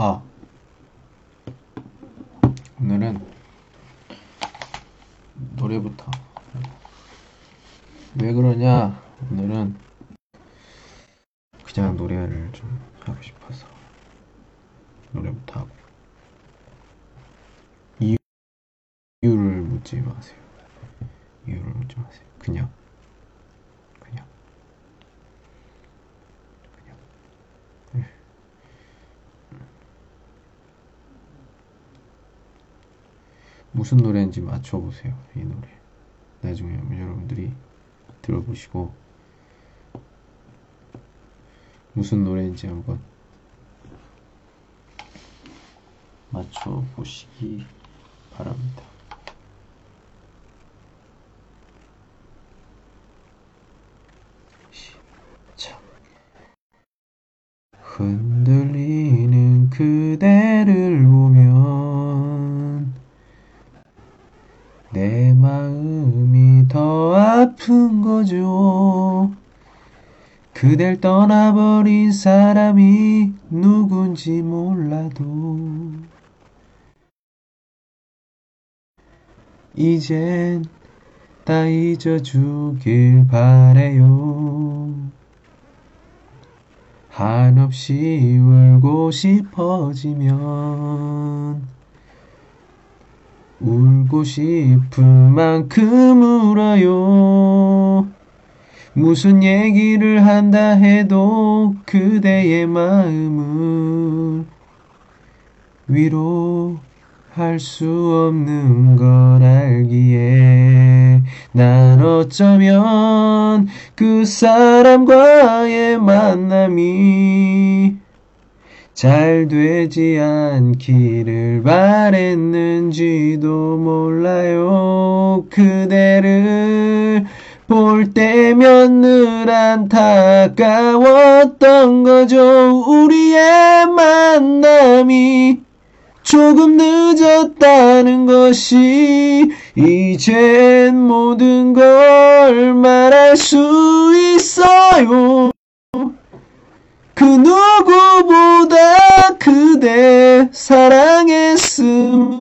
아. 오늘은 노래부터. 왜 그러냐 오늘은 그냥 노래를 좀 하고 싶어서 노래부터 하고 이유를 묻지 마세요 이유를 묻지 마세요 그냥 그냥 그냥 네. 무슨 노래인지 맞춰보세요 이 노래 나중에 여러분들이 들어보시고 무슨 노래인지 한번 맞춰보시기 바랍니다. 시작. 흔들리는 그대를 보면 내 마음이 더 아픈 거죠. 그댈 떠나버린 사람이 누군지 몰라도 이젠 다 잊어주길 바래요. 한없이 울고 싶어지면 울고 싶은 만큼 울어요 무슨 얘기를 한다 해도 그대의 마음을 위로할 수 없는 걸 알기에 난 어쩌면 그 사람과의 만남이 잘 되지 않기를 바랬는지도 몰라요. 그대를 볼 때면 늘 안타까웠던 거죠. 우리의 만남이 조금 늦었다는 것이 이젠 모든 걸 말할 수 있어요. 그 누구보다 그대 사랑했음을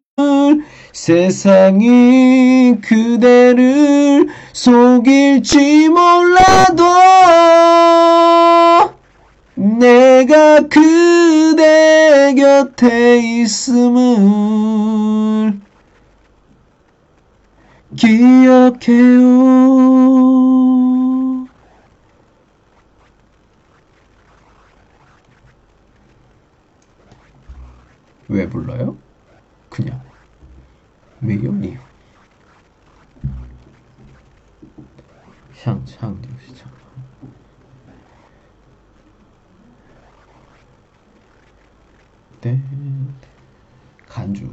세상이 그대를 속일지 몰라도 내가 그대 곁에 있음을 기억해요. 왜 불러요? 그냥? 이 창, 창, 시창 네. 간주.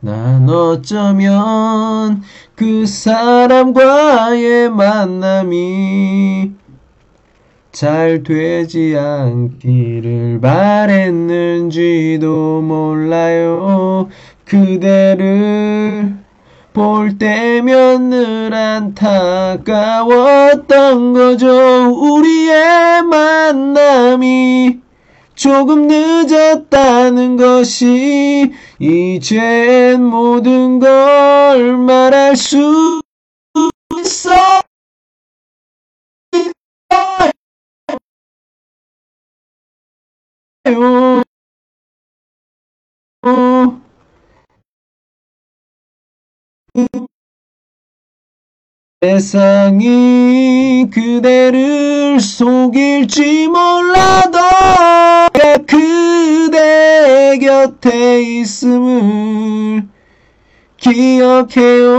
난 어쩌면 그 사람과의 만남이 잘 되지 않기를 바랬는지도 몰라요. 그대를 볼 때면 늘 안타까웠던 거죠. 우리의 만남이 조금 늦었다는 것이 이젠 모든 걸 말할 수 있어. 세상이 그대를 속일지 몰라도 그대 곁에 있음을 기억해요.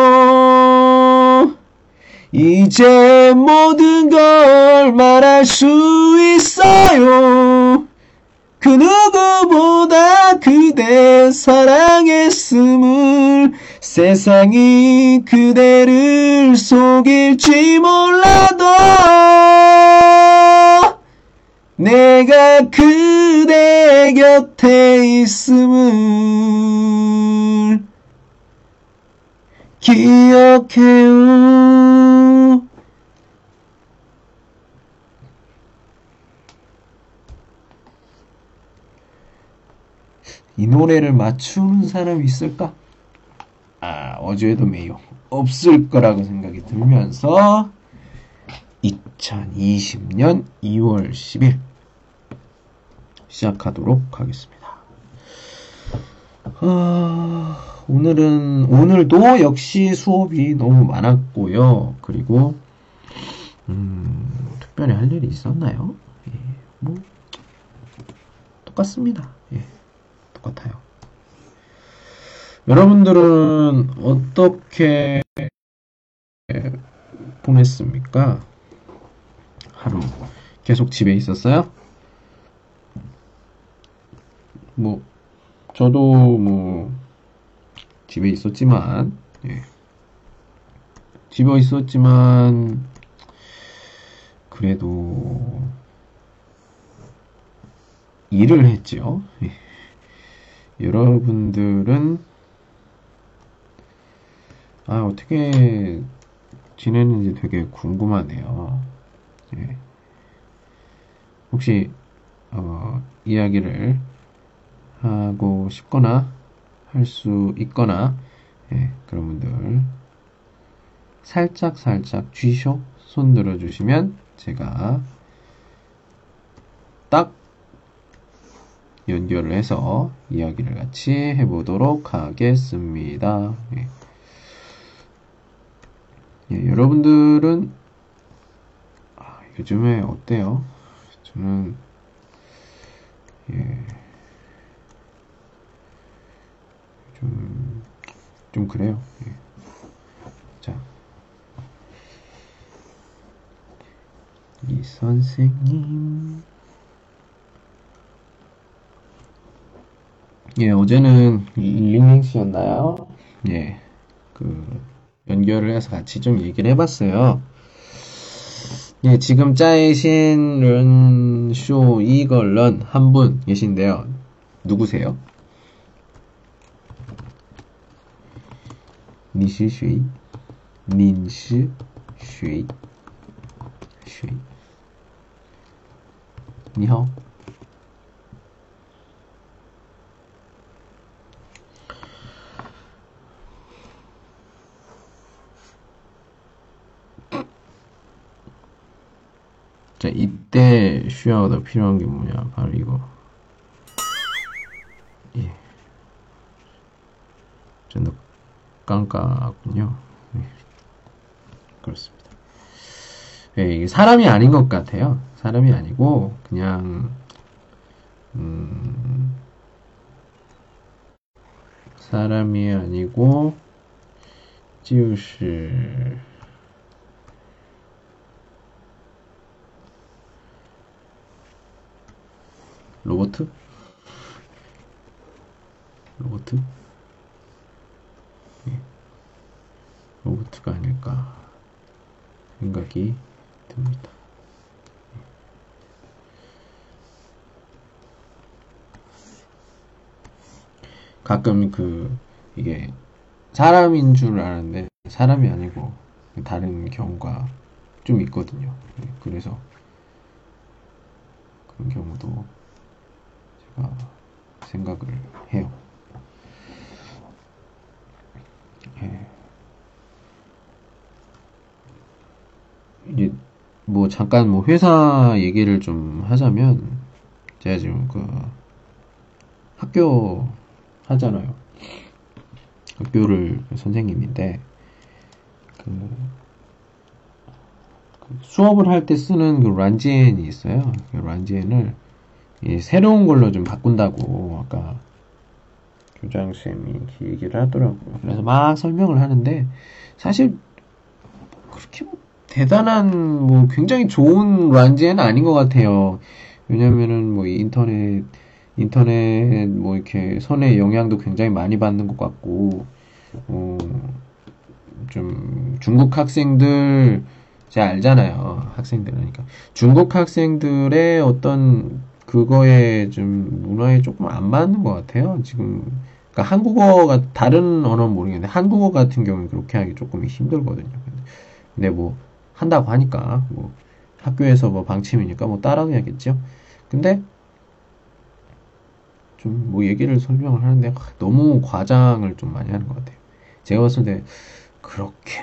이제 모든 걸 말할 수 있어요. 그 누구보다 그대 사랑했음을 세상이 그대를 속일지 몰라도 내가 그대 곁에 있음을 기억해요. 이 노래를 맞추는 사람이 있을까? 아, 어제도 메요. 없을 거라고 생각이 들면서 2020년 2월 10일 시작하도록 하겠습니다. 아, 오늘은, 오늘도 역시 수업이 너무 많았고요. 그리고, 음, 특별히 할 일이 있었나요? 예, 뭐, 똑같습니다. 예, 똑같아요. 여러분들은 어떻게 보냈습니까? 하루 계속 집에 있었어요? 뭐 저도 뭐 집에 있었지만 예. 집에 있었지만 그래도 일을 했죠. 예. 여러분들은 아 어떻게 지내는지 되게 궁금하네요. 예. 혹시 어, 이야기를 하고 싶거나 할 수 있거나 예, 그런 분들 살짝 살짝 쥐쇼 손 들어주시면 제가 딱 연결을 해서 이야기를 같이 해보도록 하겠습니다. 예. 예, 여러분들은 아, 요즘에 어때요? 저는 예. 좀, 좀 그래요. 예. 자. 이 선생님. 예, 어제는 링링 씨였나요? 예. 그, 연결을 해서 같이 좀 얘기를 해봤어요. 예, 지금 짜이신 런쇼 이걸런 한 분 계신데요. 누구세요? 니시쉐이 닌시쉐이 쉐이 니하오 자, 이때 쉬어가 필요한 게 뭐냐? 바로 이거. 예. 좀더 깡까군요. 네. 그렇습니다. 네, 이게 사람이 아닌 것 같아요. 사람이 아니고 그냥 음, 사람이 아니고 就是 로버트? 로버트? 로봇가 아닐까 생각이 듭니다. 가끔 그 이게 사람인 줄 아는데 사람이 아니고 다른 경우가 좀 있거든요. 네, 그래서 그런 경우도 생각을 해요. 예. 이제 뭐 잠깐 뭐 회사 얘기를 좀 하자면 제가 지금 그 학교 하잖아요. 학교를 선생님인데 그, 그 수업을 할 때 쓰는 그 란지엔이 있어요. 그 란지엔을 새로운 걸로 좀 바꾼다고 아까 교장 쌤이 얘기를 하더라고요. 그래서 막 설명을 하는데 사실 그렇게 뭐 대단한 뭐 굉장히 좋은 란지에는 아닌 것 같아요. 왜냐면은 뭐 인터넷 인터넷 뭐 이렇게 선의 영향도 굉장히 많이 받는 것 같고 어, 좀 중국 학생들 제가 알잖아요 학생들 그러니까 중국 학생들의 어떤 그거에 좀 문화에 조금 안 맞는 것 같아요 지금 그러니까 한국어가 다른 언어는 모르겠는데 한국어 같은 경우는 그렇게 하기 조금 힘들거든요 근데 뭐 한다고 하니까 뭐 학교에서 뭐 방침이니까 뭐 따라해야겠죠. 근데 좀 뭐 얘기를 설명을 하는데 너무 과장을 좀 많이 하는 것 같아요. 제가 봤을 때 그렇게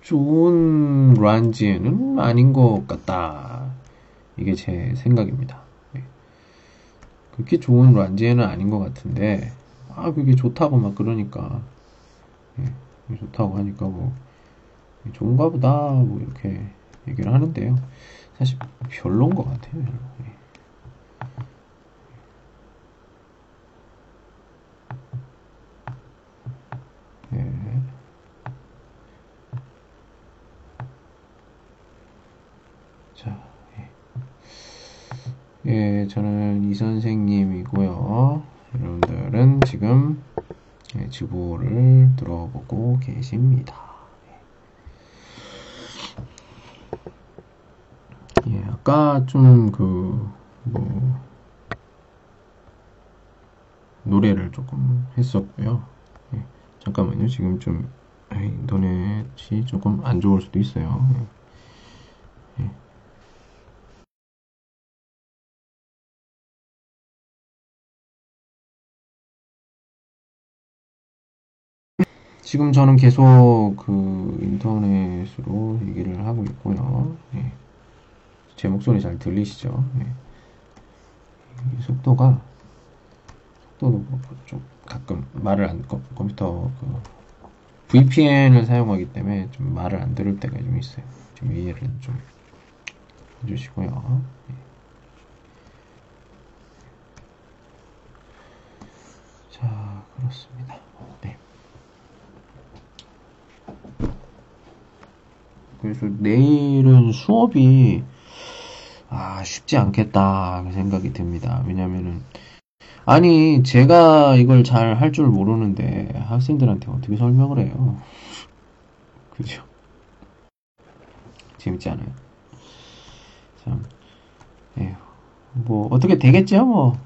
좋은 란지에는 아닌 것 같다. 이게 제 생각입니다. 네. 그렇게 좋은 란지에는 아닌 것 같은데 아 그게 좋다고 막 그러니까 네. 좋다고 하니까 뭐 좋은가 보다 뭐 이렇게 얘기를 하는데요. 사실 별로인 것 같아요. 네. 네. 자, 예. 예, 저는 이 선생님이고요. 여러분들은 지금 예, 주보를 들어보고 계십니다. 예, 아까 좀 그, 뭐, 노래를 조금 했었고요. 예, 잠깐만요. 지금 좀 인터넷이 조금 안 좋을 수도 있어요. 예. 지금 저는 계속 그 인터넷으로 얘기를 하고 있고요. 예. 제 목소리 잘 들리시죠? 예. 속도가 속도도 좀 가끔 말을 안 컴퓨터 그 VPN을 사용하기 때문에 좀 말을 안 들을 때가 좀 있어요. 좀 이해를 좀 해주시고요. 예. 자, 그렇습니다. 네. 그래서 내일은 수업이 아 쉽지 않겠다 생각이 듭니다. 왜냐면은 아니 제가 이걸 잘 할 줄 모르는데 학생들한테 어떻게 설명을 해요? 그죠? 재밌지 않아요? 참, 에휴, 뭐 어떻게 되겠죠 뭐.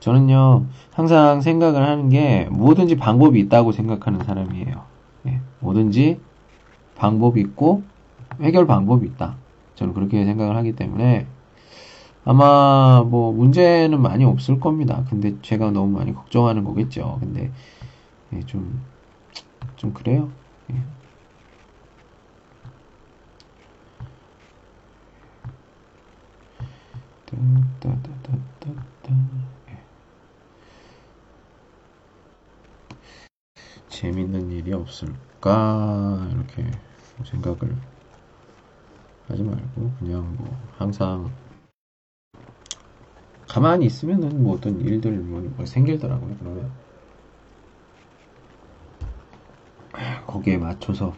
저는요 항상 생각을 하는 게 뭐든지 방법이 있다고 생각하는 사람이에요. 예, 뭐든지 방법이 있고 해결 방법이 있다. 저는 그렇게 생각을 하기 때문에 아마 뭐 문제는 많이 없을 겁니다. 근데 제가 너무 많이 걱정하는 거겠죠. 근데 예, 좀, 좀 그래요. 예. 예. 재밌는 일이 없을까 이렇게 생각을 하지 말고 그냥 뭐 항상 가만히 있으면은 뭐 어떤 일들 뭐, 뭐 생길더라고요 그러면. 거기에 맞춰서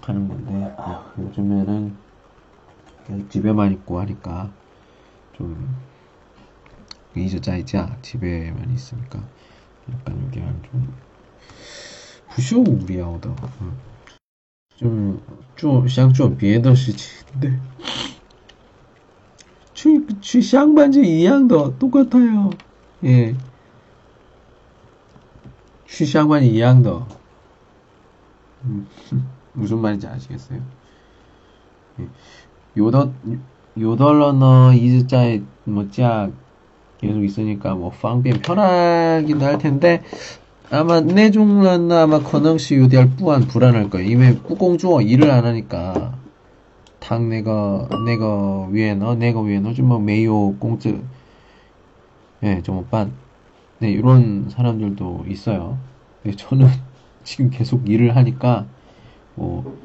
하는 건데 아, 요즘에는 집에만 있고 하니까 좀 이저짜이자 집에만 있으니까. 약간 여기는 좀 부쇼 우리아오 더 就做想做别的事情，对， 去去上班就一样的， 똑같아요. 예. 去上班一样的. 음, 무슨 말인지 아시겠어요? 예. 요더 요덜러너 이즈자에 뭐짜 계속 있으니까 뭐方便 편하긴 할 텐데 아마 내종란나 아마 커능시 요디할 뿌안 불안할 거예요. 이메 꾸공주어 일을 안 하니까 당 내가 내가 위에너 내가 위에너 좀뭐 메이오 공주 예좀 오빤 네 이런 사람들도 있어요. 네, 저는 지금 계속 일을 하니까 뭐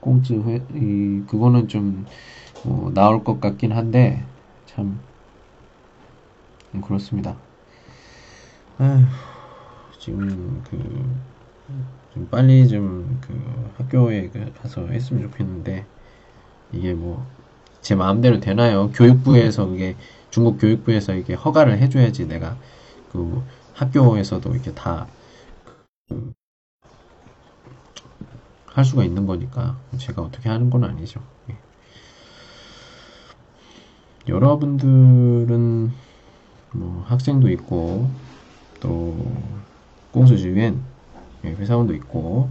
공주 회, 이 그거는 좀 뭐 나올 것 같긴 한데 참 음, 그렇습니다. 에휴. 지금 그, 좀 빨리 좀 그 학교에 그 가서 했으면 좋겠는데, 이게 뭐, 제 마음대로 되나요? 교육부에서 그게, 중국 교육부에서 이게 허가를 해줘야지 내가 그 학교에서도 이렇게 다, 그, 할 수가 있는 거니까, 제가 어떻게 하는 건 아니죠. 예. 여러분들은 뭐 학생도 있고 또 공수주엔 예, 회사원도 있고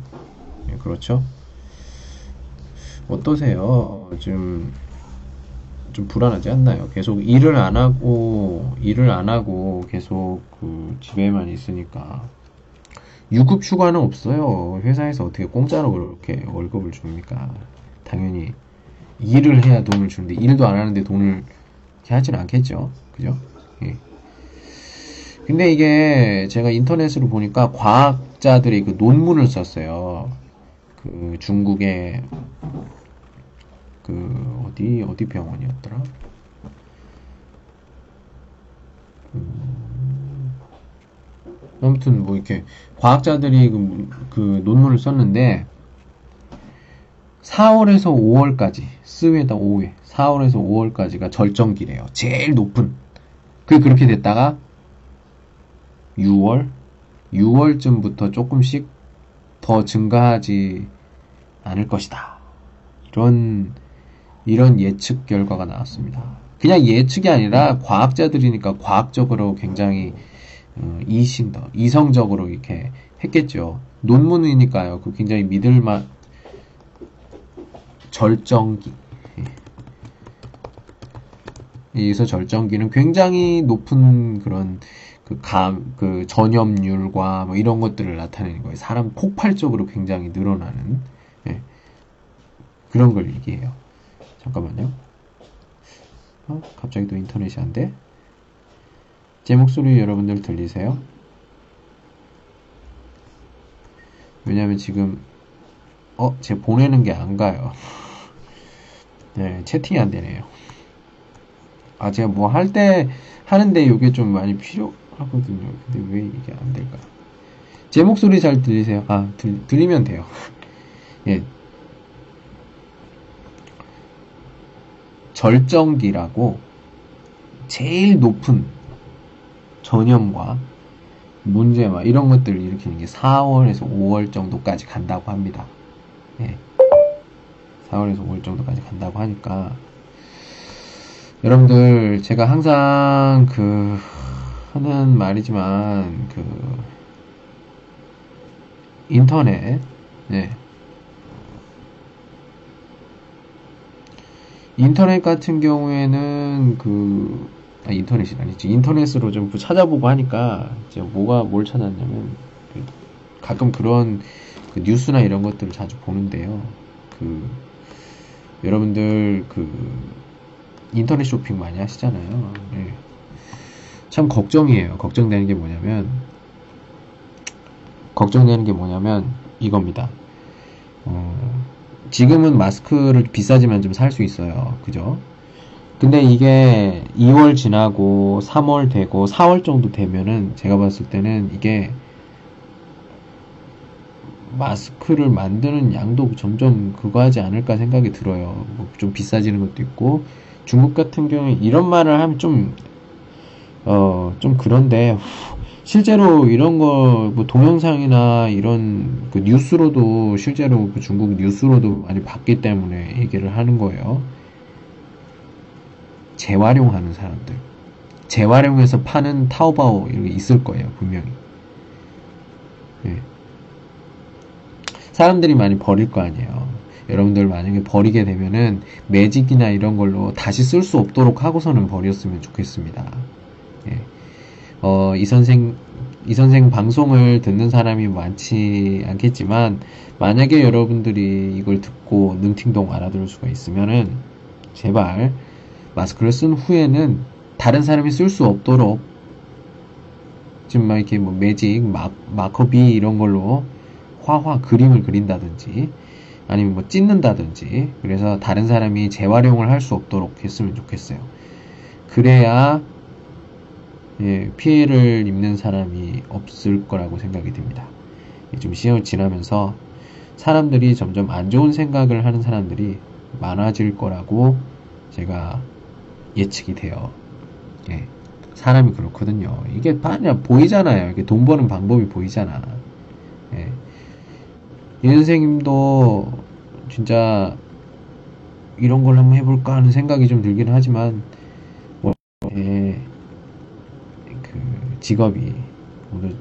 예, 그렇죠. 어떠세요? 좀좀 불안하지 않나요? 계속 일을 안 하고 일을 안 하고 계속 그 집에만 있으니까 유급 휴가는 없어요. 회사에서 어떻게 공짜로 그렇게 월급을 줍니까? 당연히 일을 해야 돈을 주는데 일도 안 하는데 돈을 이렇게 하진 않겠죠. 그죠? 예. 근데 이게 제가 인터넷으로 보니까 과학자들이 그 논문을 썼어요. 그 중국의 그 어디 어디 병원이었더라? 음, 아무튼 뭐 이렇게 과학자들이 그, 그 논문을 썼는데 4월에서 5월까지 스웨다 5회 4월에서 5월까지가 절정기래요. 제일 높은 그 그렇게 됐다가 6월 6월쯤부터 조금씩 더 증가하지 않을 것이다. 이런 이런 예측 결과가 나왔습니다. 그냥 예측이 아니라 과학자들이니까 과학적으로 굉장히 어, 이신더 이성적으로 이렇게 했겠죠. 논문이니까요. 그 굉장히 믿을만 절정기. 여기서 절정기는 굉장히 높은 그런 그 감, 그 전염률과 뭐 이런 것들을 나타내는 거예요. 사람 폭발적으로 굉장히 늘어나는 예. 그런 걸 얘기해요. 잠깐만요. 어? 갑자기 또 인터넷이 안 돼? 제 목소리 여러분들 들리세요? 왜냐면 지금 어? 제 보내는 게 안 가요. 네, 채팅이 안 되네요. 아, 제가 뭐 할 때 하는데 이게 좀 많이 필요 하거든요. 근데 왜 이게 안 될까? 제 목소리 잘 들리세요? 아, 들, 들리면 돼요. 예. 절정기라고 제일 높은 전염과 문제와 이런 것들을 일으키는 게 4월에서 5월 정도까지 간다고 합니다. 예. 4월에서 5월 정도까지 간다고 하니까 여러분들 제가 항상 그 하는 말이지만 그 인터넷 네. 인터넷 같은 경우에는 그 아, 인터넷이 아니지 인터넷으로 좀 찾아보고 하니까 이제 뭐가 뭘 찾았냐면 그 가끔 그런 그 뉴스나 이런 것들을 자주 보는데요. 그 여러분들 그 인터넷 쇼핑 많이 하시잖아요. 네. 참 걱정이에요. 걱정되는 게 뭐냐면 걱정되는 게 뭐냐면 이겁니다. 어, 지금은 마스크를 비싸지만 좀 살 수 있어요. 그죠? 근데 이게 2월 지나고 3월 되고 4월 정도 되면은 제가 봤을 때는 이게 마스크를 만드는 양도 점점 그거 하지 않을까 생각이 들어요. 뭐 좀 비싸지는 것도 있고 중국 같은 경우에 이런 말을 하면 좀 어, 좀 그런데 실제로 이런 거, 뭐 동영상이나 이런 그 뉴스로도 실제로 그 중국 뉴스로도 많이 봤기 때문에 얘기를 하는 거예요. 재활용하는 사람들. 재활용해서 파는 타오바오 이런 게 있을 거예요, 분명히. 네. 사람들이 많이 버릴 거 아니에요. 여러분들 만약에 버리게 되면은 매직이나 이런 걸로 다시 쓸 수 없도록 하고서는 버렸으면 좋겠습니다. 예. 어, 이 선생, 이 선생 방송을 듣는 사람이 많지 않겠지만, 만약에 여러분들이 이걸 듣고 능팅동 알아들을 수가 있으면은, 제발, 마스크를 쓴 후에는 다른 사람이 쓸 수 없도록, 지금 막 이렇게 뭐 매직, 마, 마커비 이런 걸로 화화 그림을 그린다든지, 아니면 뭐 찢는다든지, 그래서 다른 사람이 재활용을 할 수 없도록 했으면 좋겠어요. 그래야 예, 피해를 입는 사람이 없을 거라고 생각이 듭니다. 좀 시간이 지나면서 사람들이 점점 안 좋은 생각을 하는 사람들이 많아질 거라고 제가 예측이 돼요. 예, 사람이 그렇거든요. 이게 그냥 보이잖아요. 이게 돈 버는 방법이 보이잖아. 예. 이 선생님도 진짜 이런 걸 한번 해볼까 하는 생각이 좀 들기는 하지만 뭐, 예, 직업이 오늘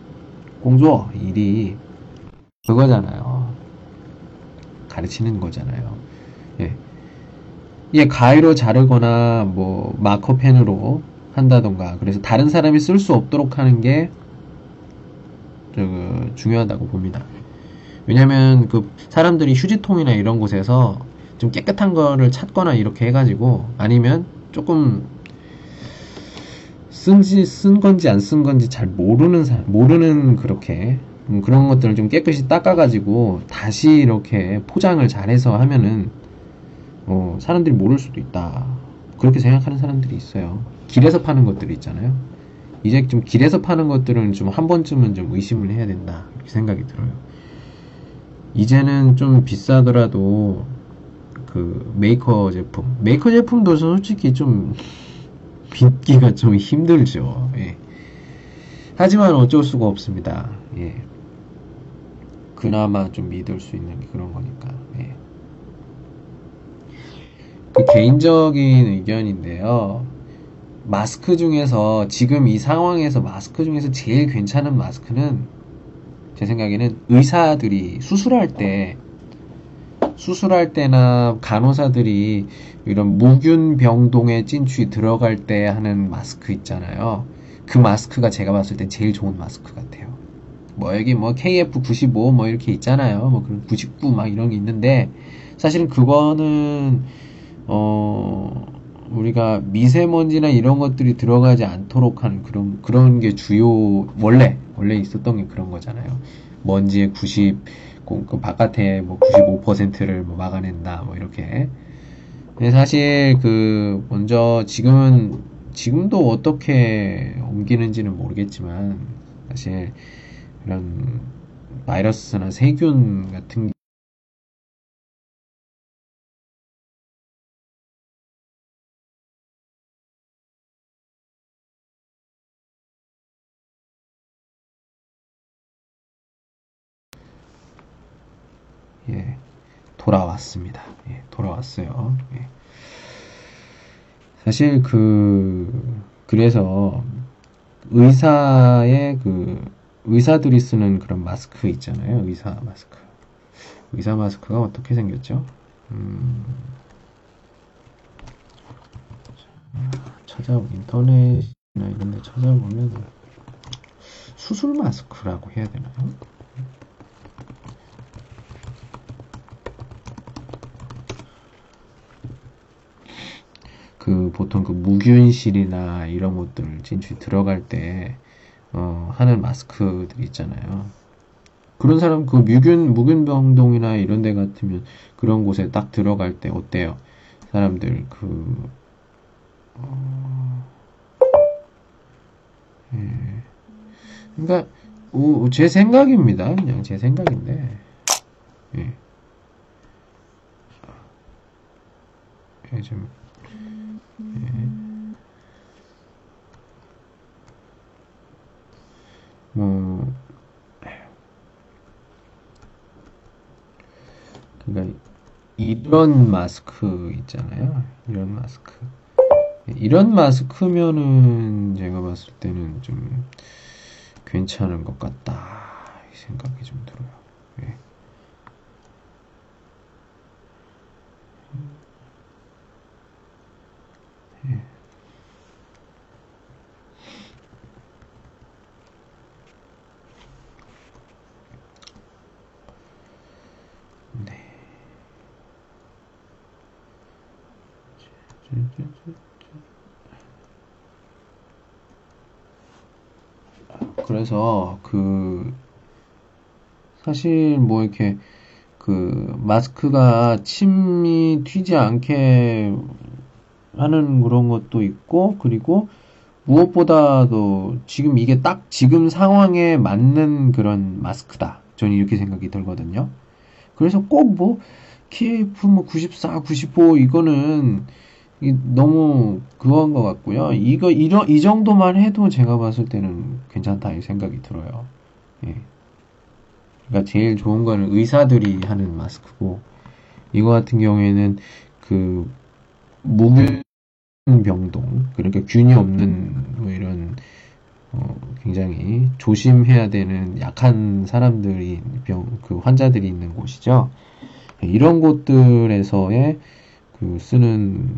공조 일이 그거잖아요. 가르치는 거잖아요. 예. 예, 가위로 자르거나 뭐 마커펜으로 한다던가 그래서 다른 사람이 쓸 수 없도록 하는 게 그, 중요하다고 봅니다. 왜냐면 그 사람들이 휴지통이나 이런 곳에서 좀 깨끗한 거를 찾거나 이렇게 해가지고 아니면 조금 쓴지 쓴 건지 안 쓴 건지 잘 모르는 사 모르는 그렇게 음, 그런 것들을 좀 깨끗이 닦아가지고 다시 이렇게 포장을 잘해서 하면은 어, 사람들이 모를 수도 있다. 그렇게 생각하는 사람들이 있어요. 길에서 파는 것들이 있잖아요. 이제 좀 길에서 파는 것들은 좀 한 번쯤은 좀 의심을 해야 된다. 이렇게 생각이 들어요. 이제는 좀 비싸더라도 그 메이커 제품, 메이커 제품도 솔직히 좀 믿기가 좀 힘들죠. 예. 하지만 어쩔 수가 없습니다. 예. 그나마 좀 믿을 수 있는 그런 거니까. 예. 그 개인적인 의견인데요. 마스크 중에서 지금 이 상황에서 마스크 중에서 제일 괜찮은 마스크는 제 생각에는 의사들이 수술할 때 수술할 때나 간호사들이 이런 무균 병동에 찐취 들어갈 때 하는 마스크 있잖아요. 그 마스크가 제가 봤을 때 제일 좋은 마스크 같아요. 뭐 여기 뭐 KF95 뭐 이렇게 있잖아요. 뭐 그런 99 막 이런 게 있는데 사실은 그거는 어 우리가 미세먼지나 이런 것들이 들어가지 않도록 하는 그런 그런 게 주요 원래 원래 있었던 게 그런 거잖아요. 먼지의 90, 그 바깥에 뭐 95%를 뭐 막아낸다 뭐 이렇게. 근데 사실 그 먼저 지금은 지금도 어떻게 옮기는지는 모르겠지만 사실 이런 바이러스나 세균 같은 돌아왔습니다. 예, 돌아왔어요. 예. 사실 그 그래서 의사의 그 의사들이 쓰는 그런 마스크 있잖아요. 의사 마스크. 의사 마스크가 어떻게 생겼죠? 음, 찾아 인터넷이나 이런 데 찾아보면 수술 마스크라고 해야 되나요? 그 보통 그 무균실이나 이런 것들 진출 들어갈 때 어, 하는 마스크들 있잖아요. 그런 사람 그 무균 무균병동이나 이런 데 같으면 그런 곳에 딱 들어갈 때 어때요? 사람들 그 어, 예. 그러니까 오, 제 생각입니다. 그냥 제 생각인데. 예. 예, 좀 뭐 그러니까 이런 마스크 있잖아요. 이런 마스크. 이런 마스크면은 제가 봤을 때는 좀 괜찮은 것 같다 이 생각이 좀 들어요. 예. 예. 그래서 그 사실 뭐 이렇게 그 마스크가 침이 튀지 않게 하는 그런 것도 있고 그리고 무엇보다도 지금 이게 딱 지금 상황에 맞는 그런 마스크다. 저는 이렇게 생각이 들거든요. 그래서 꼭 뭐 KF 뭐 94, 95 이거는 너무 그거한 것 같고요. 이거 이런 이 정도만 해도 제가 봤을 때는 괜찮다 이 생각이 들어요. 예. 그러니까 제일 좋은 거는 의사들이 하는 마스크고 이거 같은 경우에는 그 무균 병동 그러니까 균이 없는 뭐 이런 어, 굉장히 조심해야 되는 약한 사람들이 병 그 환자들이 있는 곳이죠. 이런 곳들에서의 그 쓰는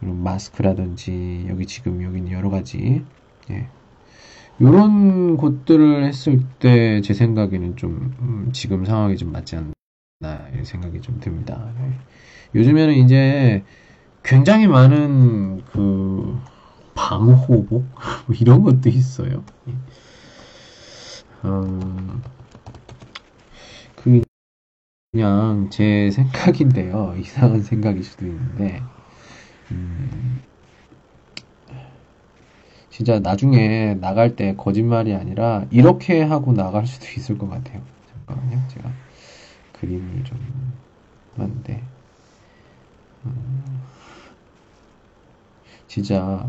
그런 마스크라든지 여기 지금 여기는 여러 가지 예. 요런 것들을 했을 때 제 생각에는 좀 음, 지금 상황이 좀 맞지 않나 생각이 좀 듭니다. 예. 요즘에는 이제 굉장히 많은 그 방호복 뭐 이런 것도 있어요. 예. 어, 그 그냥 제 생각인데요. 이상한 생각일 수도 있는데 음, 진짜 나중에 나갈 때 거짓말이 아니라 이렇게 하고 나갈 수도 있을 것 같아요. 잠깐만요. 제가 그림을 좀 봤는데 음, 진짜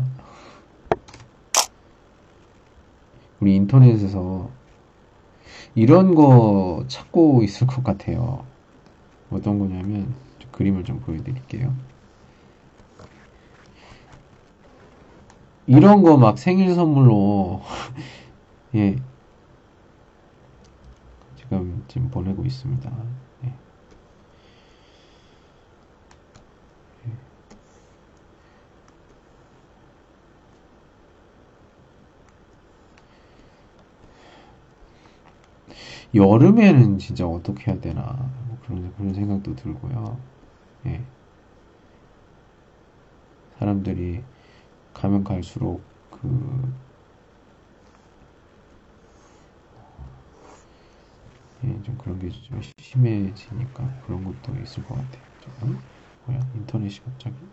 우리 인터넷에서 이런 거 찾고 있을 것 같아요. 어떤 거냐면 그림을 좀 보여드릴게요. 이런 거 막 생일 선물로 예 지금 지금 보내고 있습니다. 예. 여름에는 진짜 어떻게 해야 되나 뭐 그런 그런 생각도 들고요. 예. 사람들이 가면 갈수록 그 예, 좀 그런 게 좀 심해지니까 그런 것도 있을 것 같아요. 좀, 뭐야 인터넷이 갑자기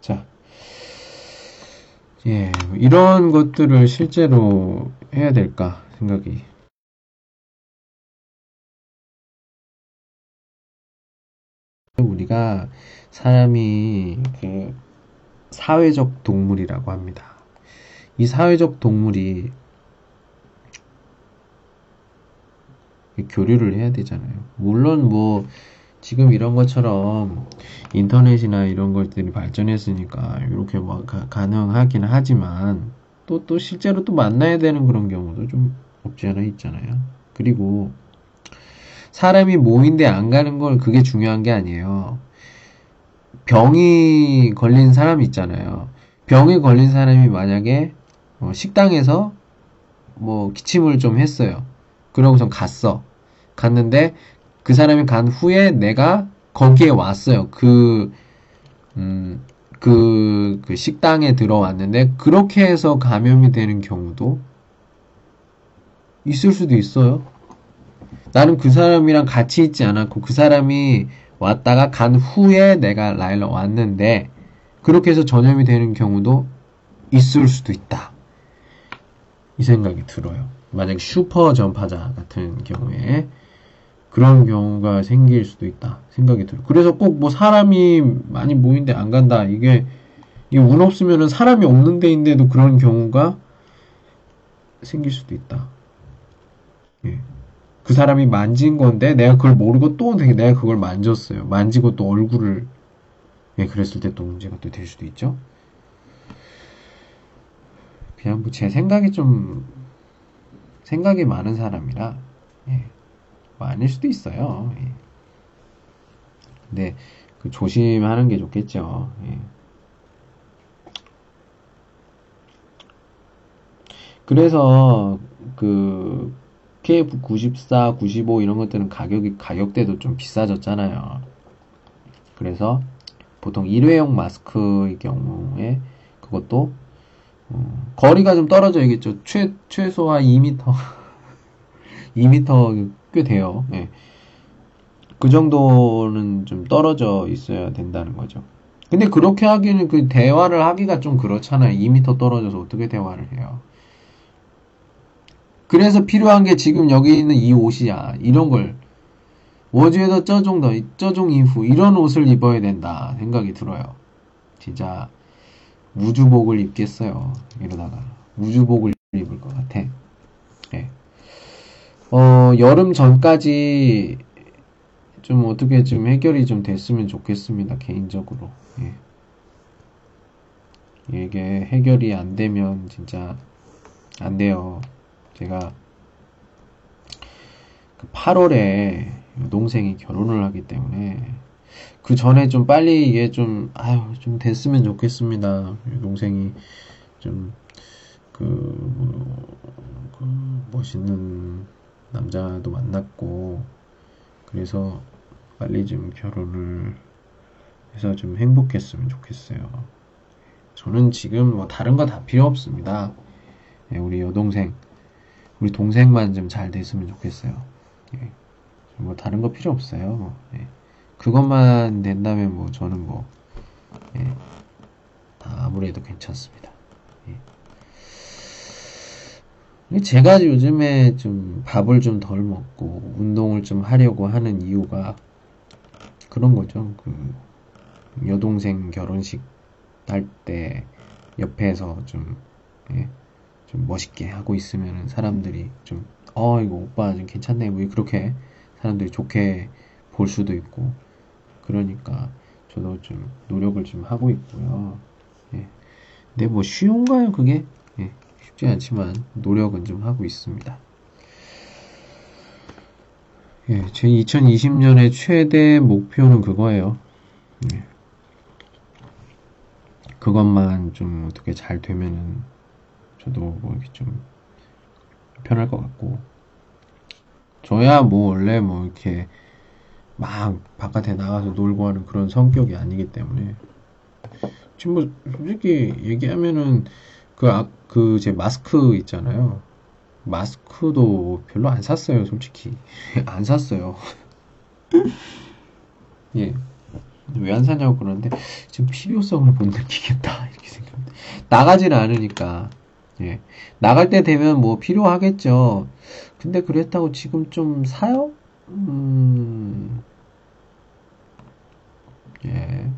자, 예, 이런 것들을 실제로 해야 될까 생각이. 우리가 사람이 그 사회적 동물이라고 합니다. 이 사회적 동물이 교류를 해야 되잖아요. 물론 뭐 지금 이런 것처럼 인터넷이나 이런 것들이 발전했으니까 이렇게 뭐 가, 가능하긴 하지만 또, 또 실제로 또 만나야 되는 그런 경우도 좀 없지 않아 있잖아요. 그리고 사람이 모인데 안 가는 걸 그게 중요한 게 아니에요. 병이 걸린 사람이 있잖아요. 병에 걸린 사람이 만약에 어, 식당에서 뭐 기침을 좀 했어요. 그러고선 갔어. 갔는데 그 사람이 간 후에 내가 거기에 왔어요. 그, 음, 그, 그 식당에 들어왔는데, 그렇게 해서 감염이 되는 경우도 있을 수도 있어요. 나는 그 사람이랑 같이 있지 않았고, 그 사람이 왔다가 간 후에 내가 라일러 왔는데, 그렇게 해서 전염이 되는 경우도 있을 수도 있다. 이 생각이 들어요. 만약 슈퍼 전파자 같은 경우에, 그런 경우가 생길 수도 있다 생각이 들어요. 그래서 꼭 뭐 사람이 많이 모인 데 안 간다. 이게, 이게 운 없으면은 사람이 없는 데인데도 그런 경우가 생길 수도 있다. 예. 그 사람이 만진 건데 내가 그걸 모르고 또 내가 그걸 만졌어요. 만지고 또 얼굴을 예, 그랬을 때 또 문제가 또 될 수도 있죠. 그냥 뭐 제 생각이 좀 생각이 많은 사람이라 예. 뭐 아닐 수도 있어요. 예. 근데 그 조심하는 게 좋겠죠. 예. 그래서 그 KF94, 95 이런 것들은 가격이 가격대도 좀 비싸졌잖아요. 그래서 보통 일회용 마스크의 경우에 그것도 어, 거리가 좀 떨어져야겠죠. 최 최소한 2m 2m 꽤 돼요. 예. 그 정도는 좀 떨어져 있어야 된다는 거죠. 근데 그렇게 하기는 그 대화를 하기가 좀 그렇잖아요. 2m 떨어져서 어떻게 대화를 해요. 그래서 필요한 게 지금 여기 있는 이 옷이야. 이런 걸. 워즈에다 쩌종 더, 쩌종 이후 이런 옷을 입어야 된다 생각이 들어요. 진짜 우주복을 입겠어요. 이러다가 우주복을 입을 것 같아. 네. 어, 여름 전까지 좀 어떻게 좀 해결이 좀 됐으면 좋겠습니다. 개인적으로. 예. 이게 해결이 안 되면 진짜 안 돼요. 제가 8월에 그 동생이 결혼을 하기 때문에 그 전에 좀 빨리 이게 좀 아유 좀 됐으면 좋겠습니다. 동생이 좀 그, 뭐, 그 멋있는 남자도 만났고 그래서 빨리 좀 결혼을 해서 좀 행복했으면 좋겠어요. 저는 지금 뭐 다른 거 다 필요 없습니다. 예, 우리 여동생, 우리 동생만 좀 잘 됐으면 좋겠어요. 예, 뭐 다른 거 필요 없어요. 예, 그것만 된다면 뭐 저는 뭐 예, 아무래도 괜찮습니다. 예. 제가 요즘에 좀 밥을 좀 덜 먹고 운동을 좀 하려고 하는 이유가 그런 거죠. 그 여동생 결혼식 할 때 옆에서 좀, 예, 좀 멋있게 하고 있으면 사람들이 좀, 어, 이거 오빠 좀 괜찮네. 뭐 그렇게 사람들이 좋게 볼 수도 있고, 그러니까 저도 좀 노력을 좀 하고 있고요. 예. 근데 뭐 쉬운가요, 그게? 예, 쉽지 않지만 노력은 좀 하고 있습니다. 예, 제 2020년의 최대 목표는 그거예요. 예. 그것만 좀 어떻게 잘 되면은 저도 뭐 이렇게 좀 편할 것 같고 저야 뭐 원래 뭐 이렇게 막 바깥에 나가서 놀고 하는 그런 성격이 아니기 때문에 지금 뭐 솔직히 얘기하면은 그그제 마스크 있잖아요 마스크도 별로 안 샀어요, 솔직히. 안 샀어요. 예. 왜 안 사냐고 그러는데, 지금 필요성을 못 느끼겠다. 이렇게 생각합니다. 나가지는 않으니까. 예. 나갈 때 되면 뭐 필요하겠죠. 근데 그랬다고 지금 좀 사요? 음, 예.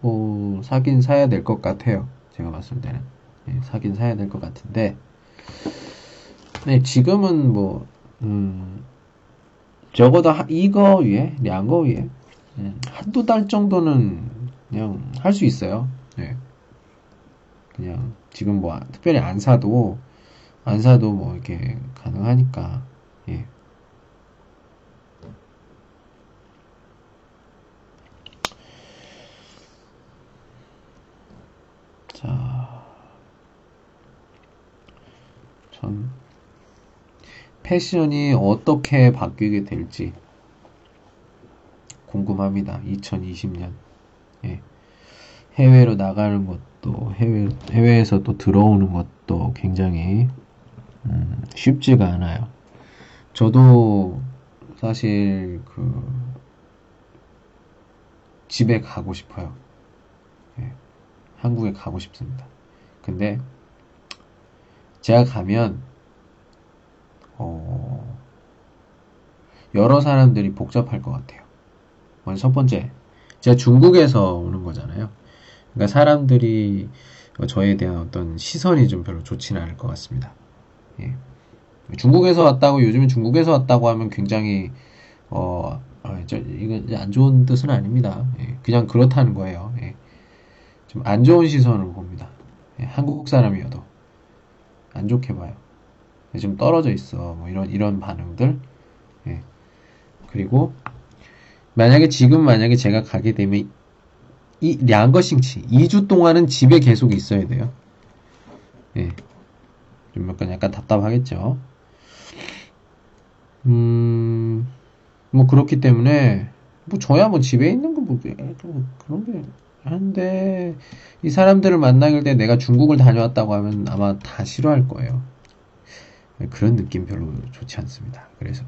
뭐, 사긴 사야 될 것 같아요. 제가 봤을 때는. 예, 사긴 사야 될 것 같은데, 네, 지금은 뭐, 음, 적어도 이거 위에, 량거 위에, 음, 한두 달 정도는 그냥 할 수 있어요. 네. 그냥 지금 뭐 특별히 안 사도, 안 사도 뭐 이렇게 가능하니까, 예. 자, 전 패션이 어떻게 바뀌게 될지 궁금합니다. 2020년. 예. 해외로 나가는 것도 해외 해외에서 또 들어오는 것도 굉장히 음, 쉽지가 않아요. 저도 사실 그 집에 가고 싶어요. 예. 한국에 가고 싶습니다. 근데 제가 가면 어, 여러 사람들이 복잡할 것 같아요. 먼저 첫 번째, 제가 중국에서 오는 거잖아요. 그러니까 사람들이 저에 대한 어떤 시선이 좀 별로 좋지는 않을 것 같습니다. 예. 중국에서 왔다고 요즘에 중국에서 왔다고 하면 굉장히 어, 어 저, 이거 안 좋은 뜻은 아닙니다. 예. 그냥 그렇다는 거예요. 예. 좀안 좋은 시선으로 봅니다. 예. 한국 사람이어도 안 좋게 봐요. 좀 떨어져 있어. 뭐 이런 이런 반응들. 예. 그리고 만약에 지금 만약에 제가 가게 되면 이 량거싱치 2주 동안은 집에 계속 있어야 돼요. 예. 좀 약간 약간 답답하겠죠. 음, 뭐 그렇기 때문에 뭐 저야 뭐 집에 있는 거뭐 그런 게 한데 이 사람들을 만나길 때 내가 중국을 다녀왔다고 하면 아마 다 싫어할 거예요. 그런 느낌 별로 좋지 않습니다. 그래서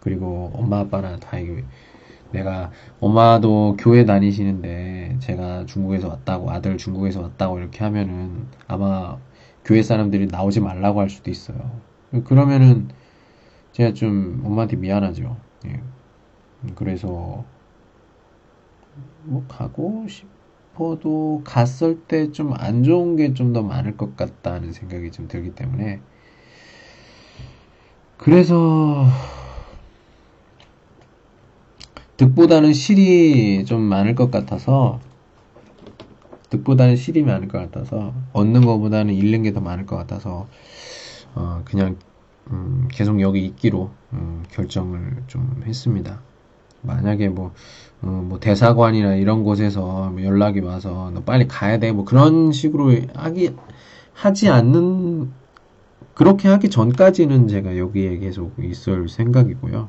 그리고 엄마 아빠나 다 이게 내가 엄마도 교회 다니시는데 제가 중국에서 왔다고 아들 중국에서 왔다고 이렇게 하면은 아마 교회 사람들이 나오지 말라고 할 수도 있어요. 그러면은 제가 좀 엄마한테 미안하죠. 예. 그래서 뭐 가고 싶어도 갔을 때 좀 안 좋은 게 좀 더 많을 것 같다는 생각이 좀 들기 때문에 그래서 득보다는 실이 좀 많을 것 같아서 득보다는 실이 많을 것 같아서 얻는 것보다는 잃는 게 더 많을 것 같아서 어, 그냥 음, 계속 여기 있기로 음, 결정을 좀 했습니다. 만약에 뭐, 어, 뭐 대사관이나 이런 곳에서 뭐 연락이 와서 너 빨리 가야 돼 뭐 그런 식으로 하기 하지 않는 그렇게 하기 전까지는 제가 여기에 계속 있을 생각이고요.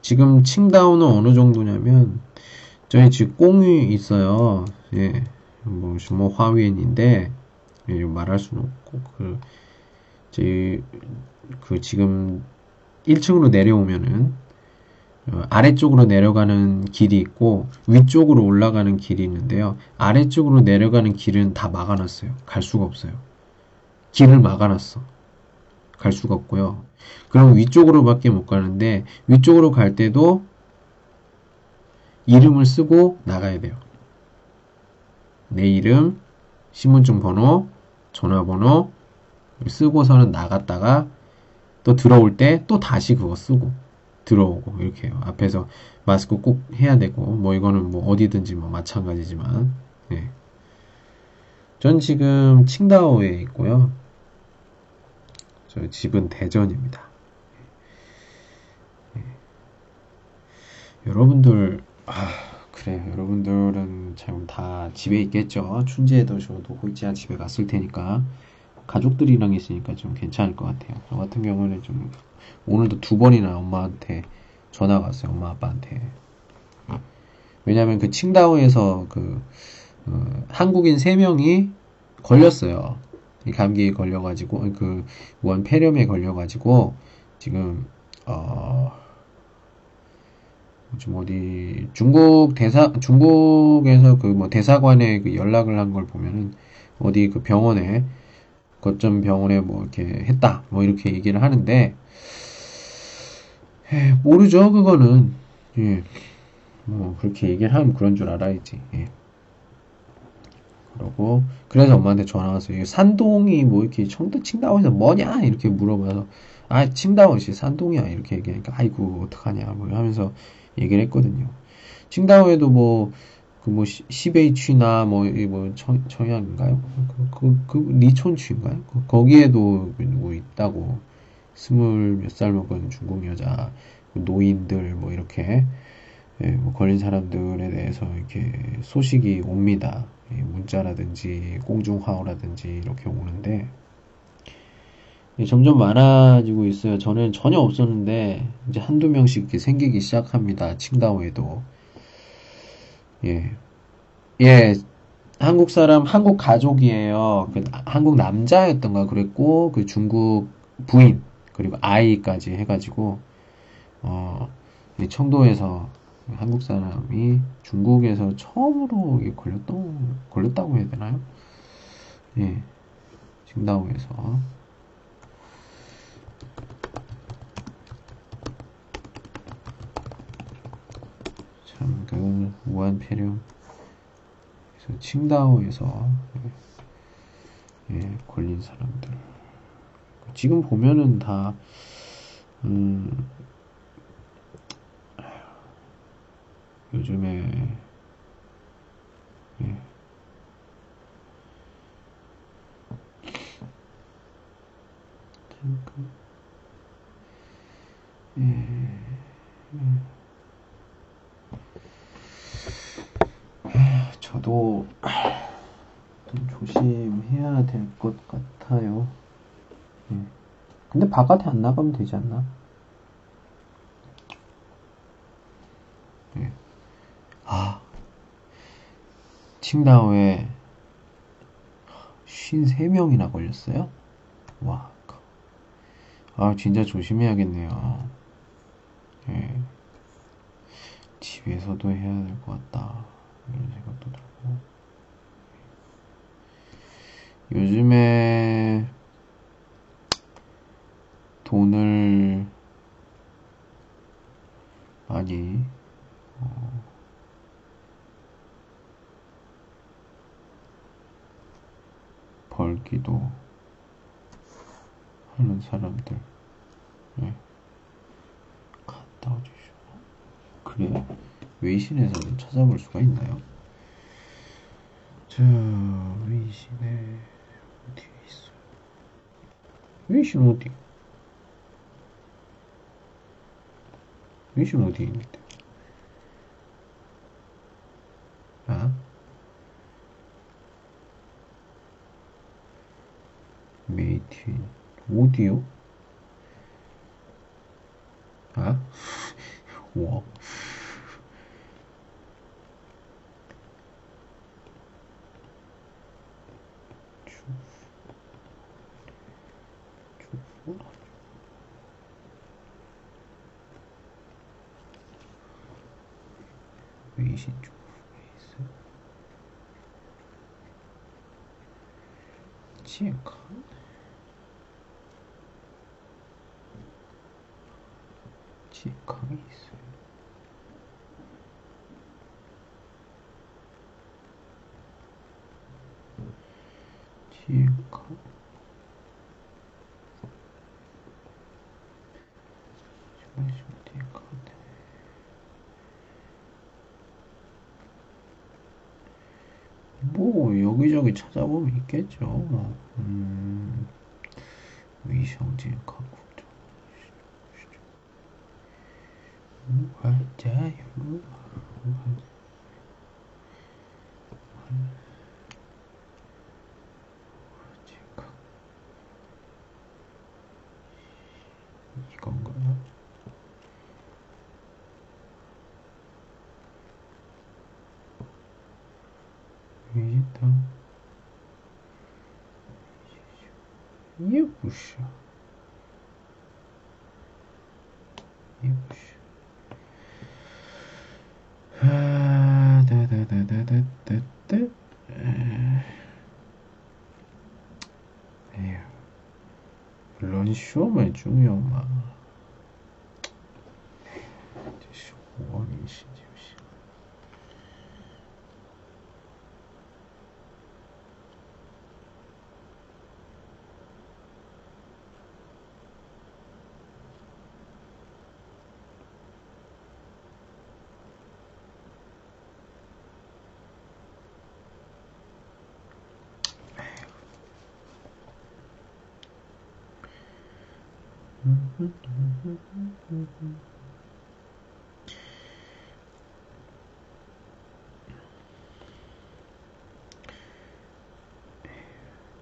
지금 칭다오는 어느 정도냐면 저희 집 꽁이 있어요. 예, 뭐, 뭐 화위엔인데 예, 말할 수는 없고 그, 제, 그 지금 1층으로 내려오면은 어, 아래쪽으로 내려가는 길이 있고 위쪽으로 올라가는 길이 있는데요. 아래쪽으로 내려가는 길은 다 막아놨어요. 갈 수가 없어요. 길을 막아놨어. 갈 수가 없고요. 그럼 위쪽으로밖에 못 가는데 위쪽으로 갈 때도 이름을 쓰고 나가야 돼요. 내 이름, 신분증 번호, 전화번호 쓰고서는 나갔다가 또 들어올 때 또 다시 그거 쓰고 들어오고 이렇게 해요. 앞에서 마스크 꼭 해야 되고 뭐 이거는 뭐 어디든지 뭐 마찬가지지만 네. 전 지금 칭다오에 있고요. 저 집은 대전입니다. 네. 여러분들 아 그래요. 여러분들은 참다 집에 있겠죠. 춘제에도 저도 호이지야 집에 갔을 테니까 가족들이랑 있으니까 좀 괜찮을 것 같아요. 저 같은 경우는 좀 오늘도 두 번이나 엄마한테 전화가 왔어요. 엄마 아빠한테. 왜냐면 그 칭다오에서 그 어, 한국인 세 명이 걸렸어요. 감기에 걸려가지고 그원 폐렴에 걸려가지고 지금 어. 좀 어디 중국 대사 중국에서 그 뭐 대사관에 그 연락을 한 걸 보면은 어디 그 병원에 거점 병원에 뭐 이렇게 했다 뭐 이렇게 얘기를 하는데 에, 모르죠 그거는 예. 뭐 그렇게 얘기를 하면 그런 줄 알아야지 예. 그러고 그래서 엄마한테 전화 왔어요 산동이 뭐 이렇게 청도 칭다오에서 뭐냐 이렇게 물어봐서 아 칭다오시 산동이야 이렇게 얘기하니까 아이고 어떡하냐 뭐 하면서 얘기를 했거든요 칭다오에도 뭐 그뭐 시베이취나 뭐, 뭐 청, 청양인가요? 그, 그, 그 리촌취인가요? 그, 거기에도 뭐 있다고 스물 몇 살 먹은 중국 여자 그 노인들 뭐 이렇게 예, 뭐 걸린 사람들에 대해서 이렇게 소식이 옵니다. 예, 문자라든지 공중화호라든지 이렇게 오는데 예, 점점 많아지고 있어요. 저는 전혀 없었는데 이제 한두 명씩 이렇게 생기기 시작합니다. 칭다오에도. 예. 예. 한국 사람, 한국 가족이에요. 그 한국 남자였던가 그랬고, 그 중국 부인, 그리고 아이까지 해가지고, 어, 청도에서 한국 사람이 중국에서 처음으로 걸렸던, 걸렸다고 해야 되나요? 예. 칭다오에서. 참, 그, 무한폐렴. 그래서 칭다오에서, 예, 예, 걸린 사람들. 지금 보면은 다, 음, 요즘에, 예. 예. 예. 저도 좀 조심해야 될 것 같아요. 예. 근데 바깥에 안 나가면 되지 않나? 예. 아, 칭다오에 53명이나 걸렸어요? 와, 아, 진짜 조심해야겠네요. 예. 집에서도 해야 될 것 같다. 이런 생각도 들고 요즘에 돈을 많이 어, 벌기도 하는 사람들 네. 갔다 오주시오 그래 외신에서 찾아볼 수가 있나요? 자, 외신에 어디에 있어요? 위신 어디? 위신 어디입니다. 아? 메이틴 오디오? 아? 와. 위신 쪽 있어? 치카? 치카가 있어요. 치카? 뭐 찾아보면 있겠죠. 음, 위성진 가국적 맞아요. 이건가요? 물론 시험에 중요마. 5원이시.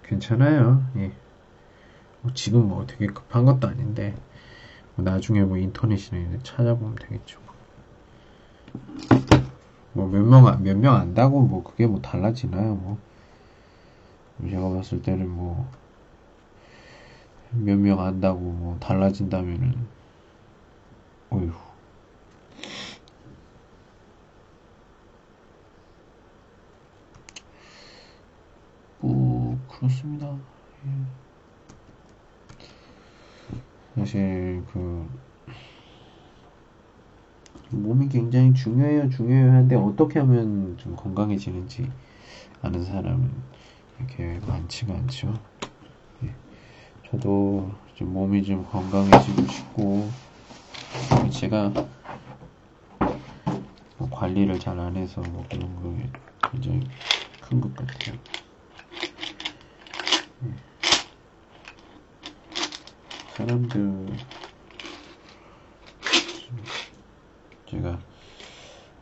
괜찮아요. 예. 뭐 지금 뭐 되게 급한 것도 아닌데 뭐 나중에 뭐 인터넷이나 찾아보면 되겠죠. 뭐 몇 명 몇 명 안다고 뭐 그게 뭐 달라지나요? 뭐 제가 봤을 때는 뭐 몇 명 안다고 뭐 달라진다면은 어휴 뭐 그렇습니다. 예. 사실 그 몸이 굉장히 중요해요, 중요해요 하는데 어떻게 하면 좀 건강해지는지 아는 사람은 이렇게 많지가 않죠. 예. 저도 좀 몸이 좀 건강해지고 싶고 제가 뭐 관리를 잘 안 해서 뭐 그런 거 굉장히 큰 것 같아요. 사람들 제가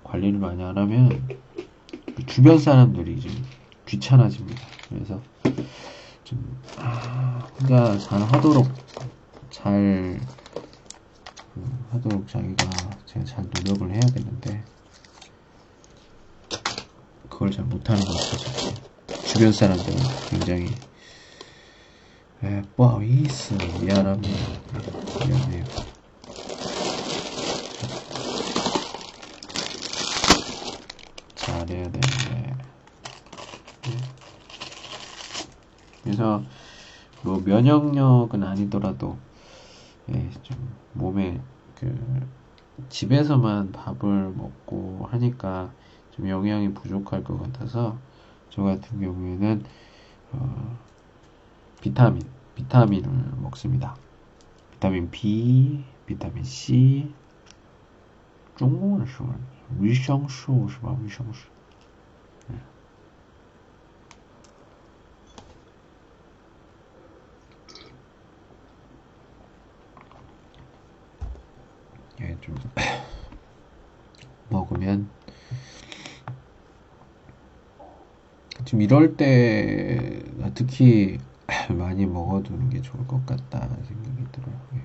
관리를 많이 안 하면 그 주변 사람들이 좀 귀찮아집니다. 그래서 좀 아, 혼자 잘 하도록 잘 그, 하도록 자기가 제가 잘 노력을 해야 되는데 그걸 잘 못하는 것 같아서 주변 사람들은 굉장히 에, 뽀아이스 미안합니다. 미안해요. 잘해야 되는데. 그래서 뭐 면역력은 아니더라도 예, 좀 몸에 그 집에서만 밥을 먹고 하니까 좀 영양이 부족할 것 같아서 저 같은 경우에는 어, 비타민, 비타민을 먹습니다. 비타민 B, 비타민 C, 中文是维生素是吧？维生素。 이렇게 좀 먹으면 지금 이럴 때 특히 많이 먹어두는 게 좋을 것 같다 생각이 들어요. 예.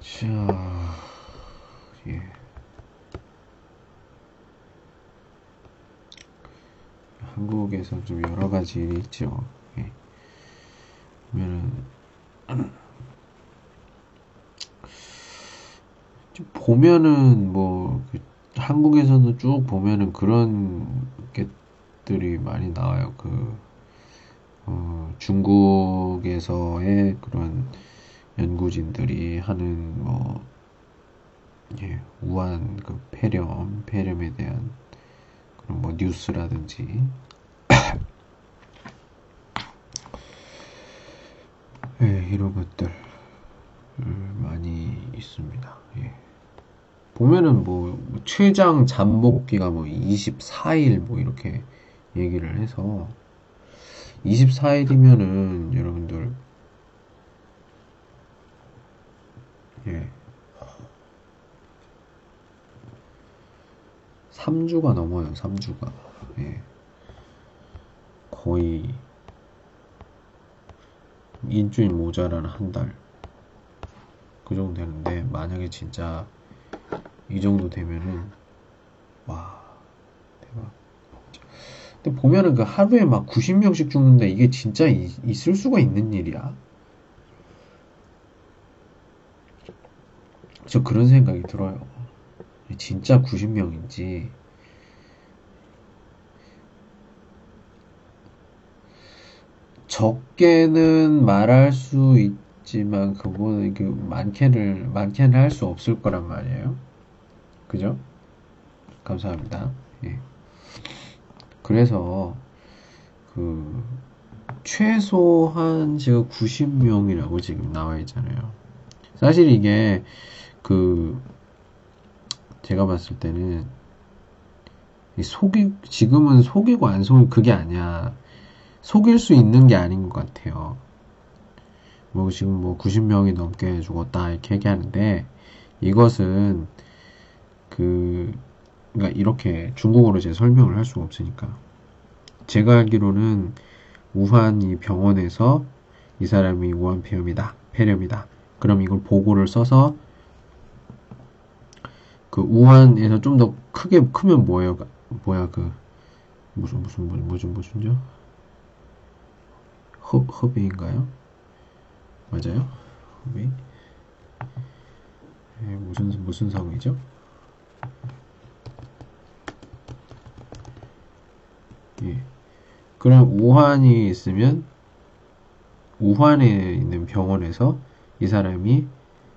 자, 예. 한국에서 좀 여러 가지 일이 있죠. 예. 보면은, 보면은 뭐, 그 한국에서는 쭉 보면은 그런 게들이 많이 나와요. 그, 어, 중국에서의 그런 연구진들이 하는 뭐, 예, 우한 그 폐렴, 폐렴에 대한 그런 뭐 뉴스라든지, 것들 많이 있습니다. 예. 보면은 뭐 최장 잠복기가 뭐 24일 뭐 이렇게 얘기를 해서 24일이면은 여러분들 예. 3주가 넘어요, 3주가. 예. 거의 일주일 모자라는 한 달. 그 정도 되는데, 만약에 진짜 이 정도 되면은, 와, 대박. 근데 보면은 그 하루에 막 90명씩 죽는데 이게 진짜 이, 있을 수가 있는 일이야? 저 그런 생각이 들어요. 진짜 90명인지. 적게는 말할 수 있지만 그거는 그 많게는 많게는 할 수 없을 거란 말이에요. 그죠? 감사합니다. 예. 그래서 그 최소한 지금 90명이라고 지금 나와 있잖아요. 사실 이게 그 제가 봤을 때는 속이 지금은 속이고 안 속이고 그게 아니야. 속일 수 있는 게 아닌 것 같아요. 뭐 지금 뭐 90명이 넘게 죽었다 이렇게 얘기하는데 이것은 그 그러니까 이렇게 중국어로 제 설명을 할 수가 없으니까 제가 알기로는 우한 이 병원에서 이 사람이 우한 폐렴이다 폐렴이다 그럼 이걸 보고를 써서 그 우한에서 좀 더 크게 크면 뭐예요? 뭐야 그 무슨 무슨 무슨 무슨 무슨죠? 허 허베인가요? 맞아요? 허베 예, 무슨 무슨 성이죠? 예. 그럼 우한이 있으면 우한에 있는 병원에서 이 사람이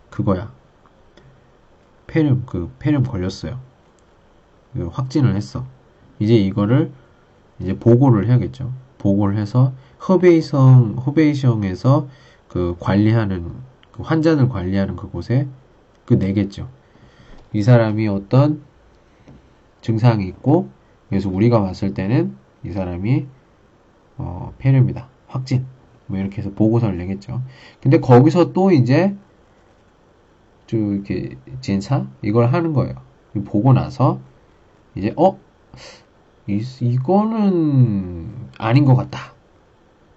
그거야. 폐렴 그 폐렴 걸렸어요. 확진을 했어. 이제 이거를 이제 보고를 해야겠죠. 보고를 해서 허베이성 허베이성에서 그 관리하는 그 환자를 관리하는 그곳에 그 내겠죠. 이 사람이 어떤 증상이 있고 그래서 우리가 봤을 때는 이 사람이 어, 폐렴이다 확진 뭐 이렇게 해서 보고서를 내겠죠. 근데 거기서 또 이제 쭉 이렇게 진사 이걸 하는 거예요. 보고 나서 이제 어 이, 이거는 아닌 것 같다.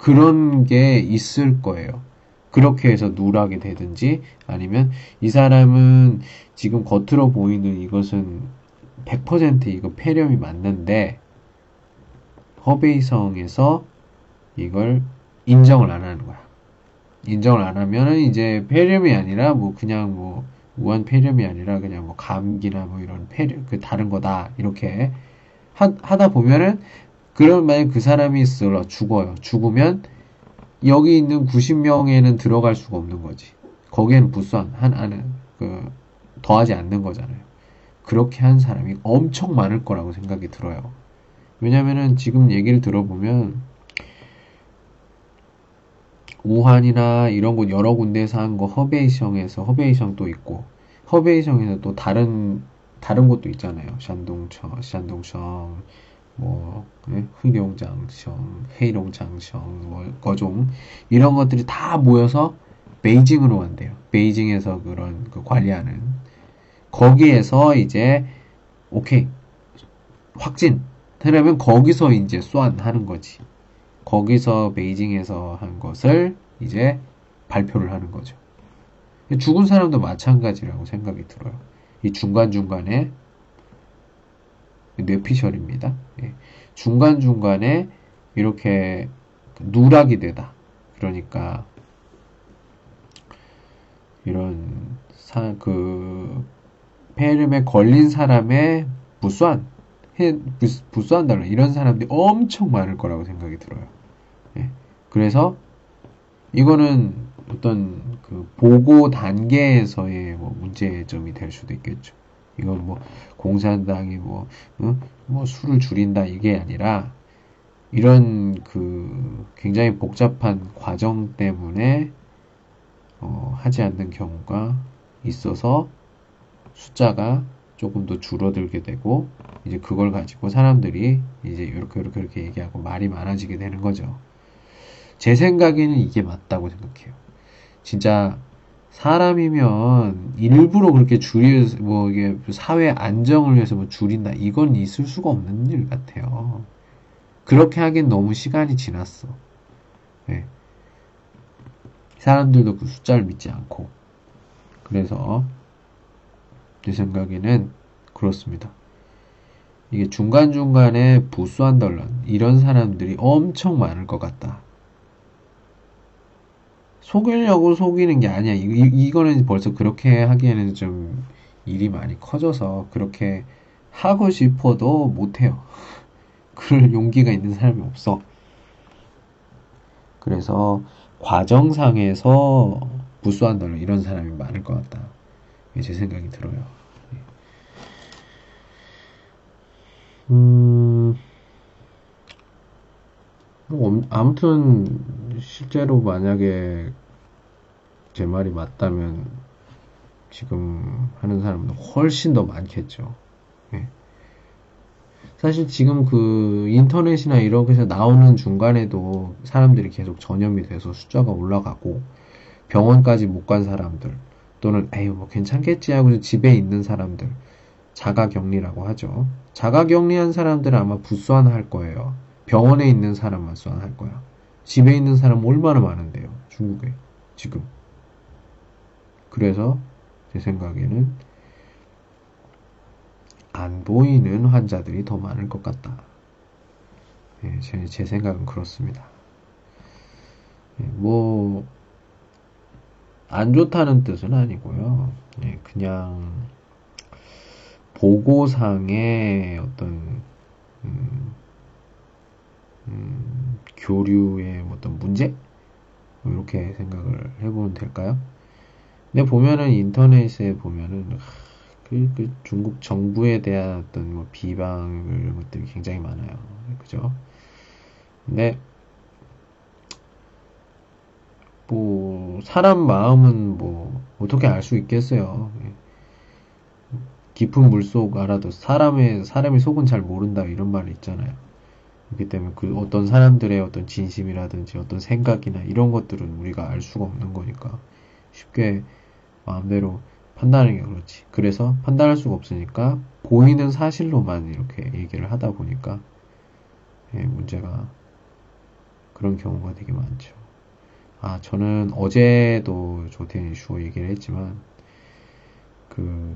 그런 게 있을 거예요. 그렇게 해서 누락이 되든지 아니면 이 사람은 지금 겉으로 보이는 이것은 100% 이거 폐렴이 맞는데 허베이성에서 이걸 인정을 안 하는 거야. 인정을 안 하면은 이제 폐렴이 아니라 뭐 그냥 뭐 우한 폐렴이 아니라 그냥 뭐 감기나 뭐 이런 폐렴 그 다른 거다 이렇게 하, 하다 보면은 그런 만약 그 사람이 있어 죽어요. 죽으면 여기 있는 90명에는 들어갈 수가 없는 거지. 거기에는 부수한 한 안은 그 더하지 않는 거잖아요. 그렇게 한 사람이 엄청 많을 거라고 생각이 들어요. 왜냐면은 지금 얘기를 들어보면 우한이나 이런 곳 여러 군데에서 한 거 허베이성에서 허베이성도 있고 허베이성에서 또 다른 다른 곳도 있잖아요. 샨동청, 샨동청, 뭐 네? 흐룡장성, 헤이롱장성, 뭐 거종 이런 것들이 다 모여서 베이징으로 간대요. 베이징에서 그런 그 관리하는 거기에서 이제 오케이 확진 하려면 거기서 이제 쏘안하는 거지. 거기서 베이징에서 한 것을 이제 발표를 하는 거죠. 죽은 사람도 마찬가지라고 생각이 들어요. 이 중간중간에 뇌피셜입니다. 예. 중간중간에 이렇게 누락이 되다. 그러니까 이런 사, 그 폐렴에 걸린 사람의 부수한 해, 부 수한다는 이런 사람들이 엄청 많을 거라고 생각이 들어요. 예. 그래서 이거는 어떤 그 보고 단계에서의 뭐 문제점이 될 수도 있겠죠. 이건 뭐 공산당이 뭐, 어? 뭐 술을 줄인다 이게 아니라 이런 그 굉장히 복잡한 과정 때문에 어, 하지 않는 경우가 있어서 숫자가 조금 더 줄어들게 되고 이제 그걸 가지고 사람들이 이제 이렇게 이렇게 이렇게 얘기하고 말이 많아지게 되는 거죠. 제 생각에는 이게 맞다고 생각해요. 진짜 사람이면 일부러 그렇게 줄이 뭐 이게 사회 안정을 위해서 뭐 줄인다 이건 있을 수가 없는 일 같아요. 그렇게 하기엔 너무 시간이 지났어. 네. 사람들도 그 숫자를 믿지 않고 그래서 제 생각에는 그렇습니다. 이게 중간중간에 부수한 덜런 이런 사람들이 엄청 많을 것 같다. 속이려고 속이는 게 아니야. 이, 이, 거는 벌써 그렇게 하기에는 좀 일이 많이 커져서 그렇게 하고 싶어도 못해요. 그럴 용기가 있는 사람이 없어. 그래서 과정상에서 부수한다는 이런 사람이 많을 것 같다. 제 생각이 들어요. 음, 뭐, 아무튼, 실제로 만약에 제 말이 맞다면 지금 하는 사람은 훨씬 더 많겠죠. 네. 사실 지금 그 인터넷이나 곳에서 나오는 중간에도 사람들이 계속 전염이 돼서 숫자가 올라가고 병원까지 못 간 사람들 또는 에이 뭐 괜찮겠지 하고 집에 있는 사람들 자가 격리라고 하죠. 자가 격리한 사람들은 아마 부수한 할 거예요. 병원에 있는 사람만 수환할 거야. 집에 있는 사람 얼마나 많은데요. 중국에 지금. 그래서 제 생각에는 안 보이는 환자들이 더 많을 것 같다. 예, 제, 제, 생각은 그렇습니다. 예, 뭐, 안 좋다는 뜻은 아니고요. 예, 그냥, 보고상의 어떤, 음, 음, 교류의 어떤 문제? 뭐 이렇게 생각을 해보면 될까요? 근데 보면은 인터넷에 보면은 그, 그 중국 정부에 대한 어떤 뭐 비방 이런 것들이 굉장히 많아요. 그죠? 근데 뭐 사람 마음은 뭐 어떻게 알 수 있겠어요. 예. 깊은 물속 알아도 사람의 사람의 속은 잘 모른다 이런 말이 있잖아요. 그렇기 때문에 그 어떤 사람들의 어떤 진심이라든지 어떤 생각이나 이런 것들은 우리가 알 수가 없는 거니까 쉽게 마음대로 판단하는 게 그렇지. 그래서 판단할 수가 없으니까 보이는 사실로만 이렇게 얘기를 하다 보니까 예, 문제가 그런 경우가 되게 많죠. 아, 저는 어제도 조태인 이슈 얘기를 했지만 그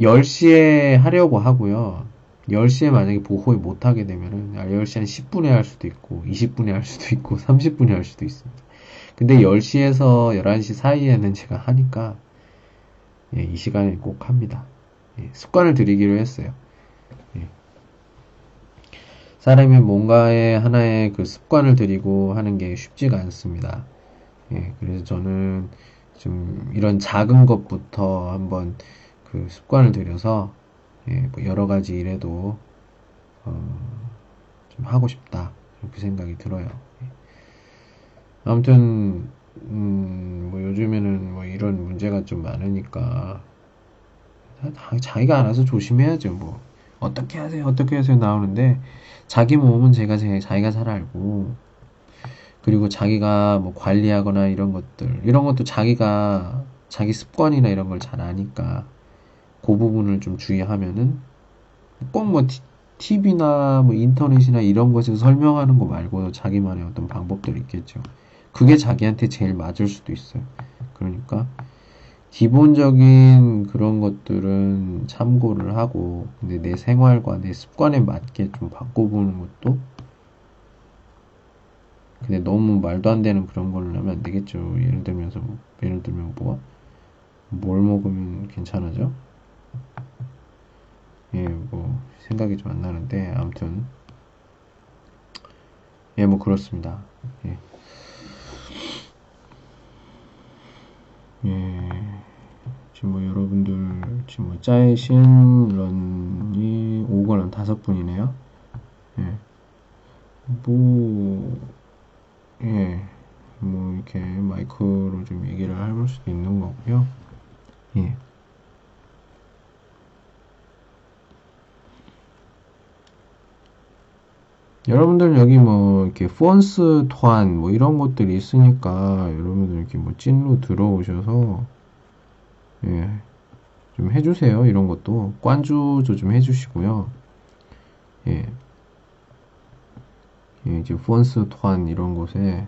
10시에 하려고 하고요. 10시에 만약에 보호를 못하게 되면은 10시 한 10분에 할 수도 있고 20분에 할 수도 있고 30분에 할 수도 있습니다. 근데 10시에서 11시 사이에는 제가 하니까 예, 이 시간에 꼭 합니다. 예, 습관을 들이기로 했어요. 예. 사람이 뭔가에 하나의 그 습관을 들이고 하는 게 쉽지가 않습니다. 예, 그래서 저는 좀 이런 작은 것부터 한번 그 습관을 들여서 예, 뭐 여러 가지 일에도 어, 좀 하고 싶다 이렇게 생각이 들어요. 예. 아무튼 음, 뭐 요즘에는 뭐 이런 문제가 좀 많으니까 자기가 알아서 조심해야죠. 뭐 어떻게 하세요, 어떻게 하세요 나오는데 자기 몸은 제가 자기가 잘 알고 그리고 자기가 뭐 관리하거나 이런 것들 이런 것도 자기가 자기 습관이나 이런 걸 잘 아니까 그 부분을 좀 주의하면은 꼭뭐 TV나 뭐 인터넷이나 이런 것에서 설명하는 거 말고 자기만의 어떤 방법들이 있겠죠. 그게 자기한테 제일 맞을 수도 있어요. 그러니까 기본적인 그런 것들은 참고를 하고 근데 내 생활과 내 습관에 맞게 좀 바꿔보는 것도 근데 너무 말도 안 되는 그런 걸로 하면 안 되겠죠. 예를 들면서 뭐, 예를 들면 뭐가 뭘 먹으면 괜찮아져? 예, 뭐 생각이 좀 안 나는데 아무튼 예, 뭐 그렇습니다. 예. 예. 지금 뭐 여러분들 지금 뭐 짜이신 런이 5권은 다섯 분이네요. 예. 뭐 예. 뭐 이렇게 마이크로 좀 얘기를 해볼 수도 있는 거고요. 예. 여러분들 여기 뭐 이렇게 폰스 토한 뭐 이런 것들이 있으니까 여러분들 이렇게 뭐 찐로 들어오셔서 예. 좀 해주세요. 이런 것도 관주도 좀 해주시고요. 예. 예, 이제 폰스 토한 이런 곳에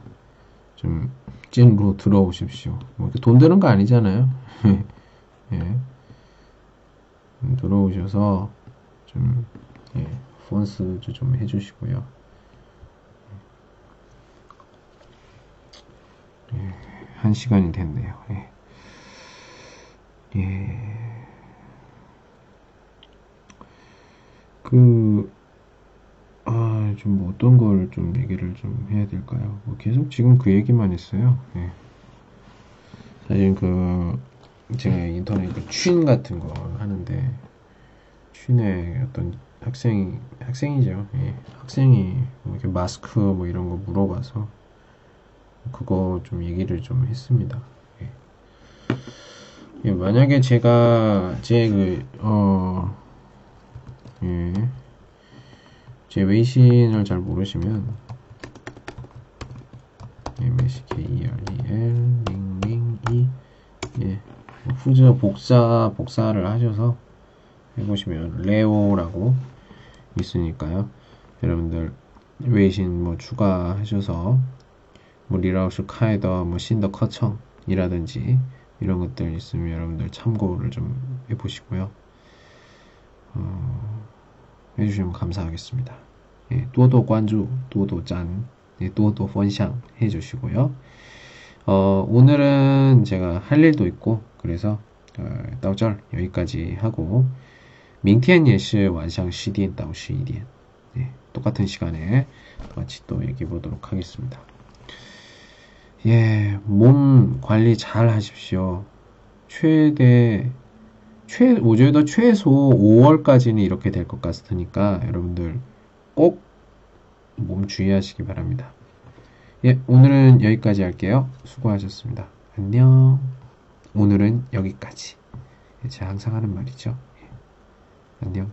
좀 찐으로 들어오십시오. 뭐돈 드는 거 아니잖아요. 예. 들어오셔서 좀 예, 폰스도 좀 해주시고요. 예, 한 시간이 됐네요. 예. 예. 그, 아, 좀 뭐 어떤 걸 좀 얘기를 좀 해야 될까요? 뭐 계속 지금 그 얘기만 했어요. 예. 사실 그, 제가 인터넷 그취 같은 거 하는데, 취의 어떤 학생이, 학생이죠. 예. 학생이 뭐 이렇게 마스크 뭐 이런 거 물어봐서, 그거 좀 얘기를 좀 했습니다. 예. 예, 만약에 제가 제 그, 어, 예. 제 웨이신을 잘 모르시면, M-S-K-E-R-E-L, 링링, E, 예. 후즈 복사, 복사를 하셔서 해보시면, 레오라고 있으니까요. 여러분들, 웨이신 뭐 추가하셔서, 뭐 리라우스 카에더, 뭐 신더 커청이라든지, 이런 것들 있으면 여러분들 참고를 좀 해보시고요. 어, 해주시면 감사하겠습니다. 예, 또도 관주, 또도 짠, 예, 또도 펀샹 해주시고요. 어, 오늘은 제가 할 일도 있고 그래서 어, 到这 여기까지 하고 明天 예시 완상 시디엔 따오 시디엔. 네, 똑같은 시간에 같이 또 얘기해 보도록 하겠습니다. 예, 몸 관리 잘 하십시오. 최대 최 오늘도 최소 5월까지는 이렇게 될 것 같으니까 여러분들 꼭 몸 주의하시기 바랍니다. 예, 오늘은 여기까지 할게요. 수고하셨습니다. 안녕. 오늘은 여기까지. 예， 제가 항상 하는 말이죠. 예, 안녕.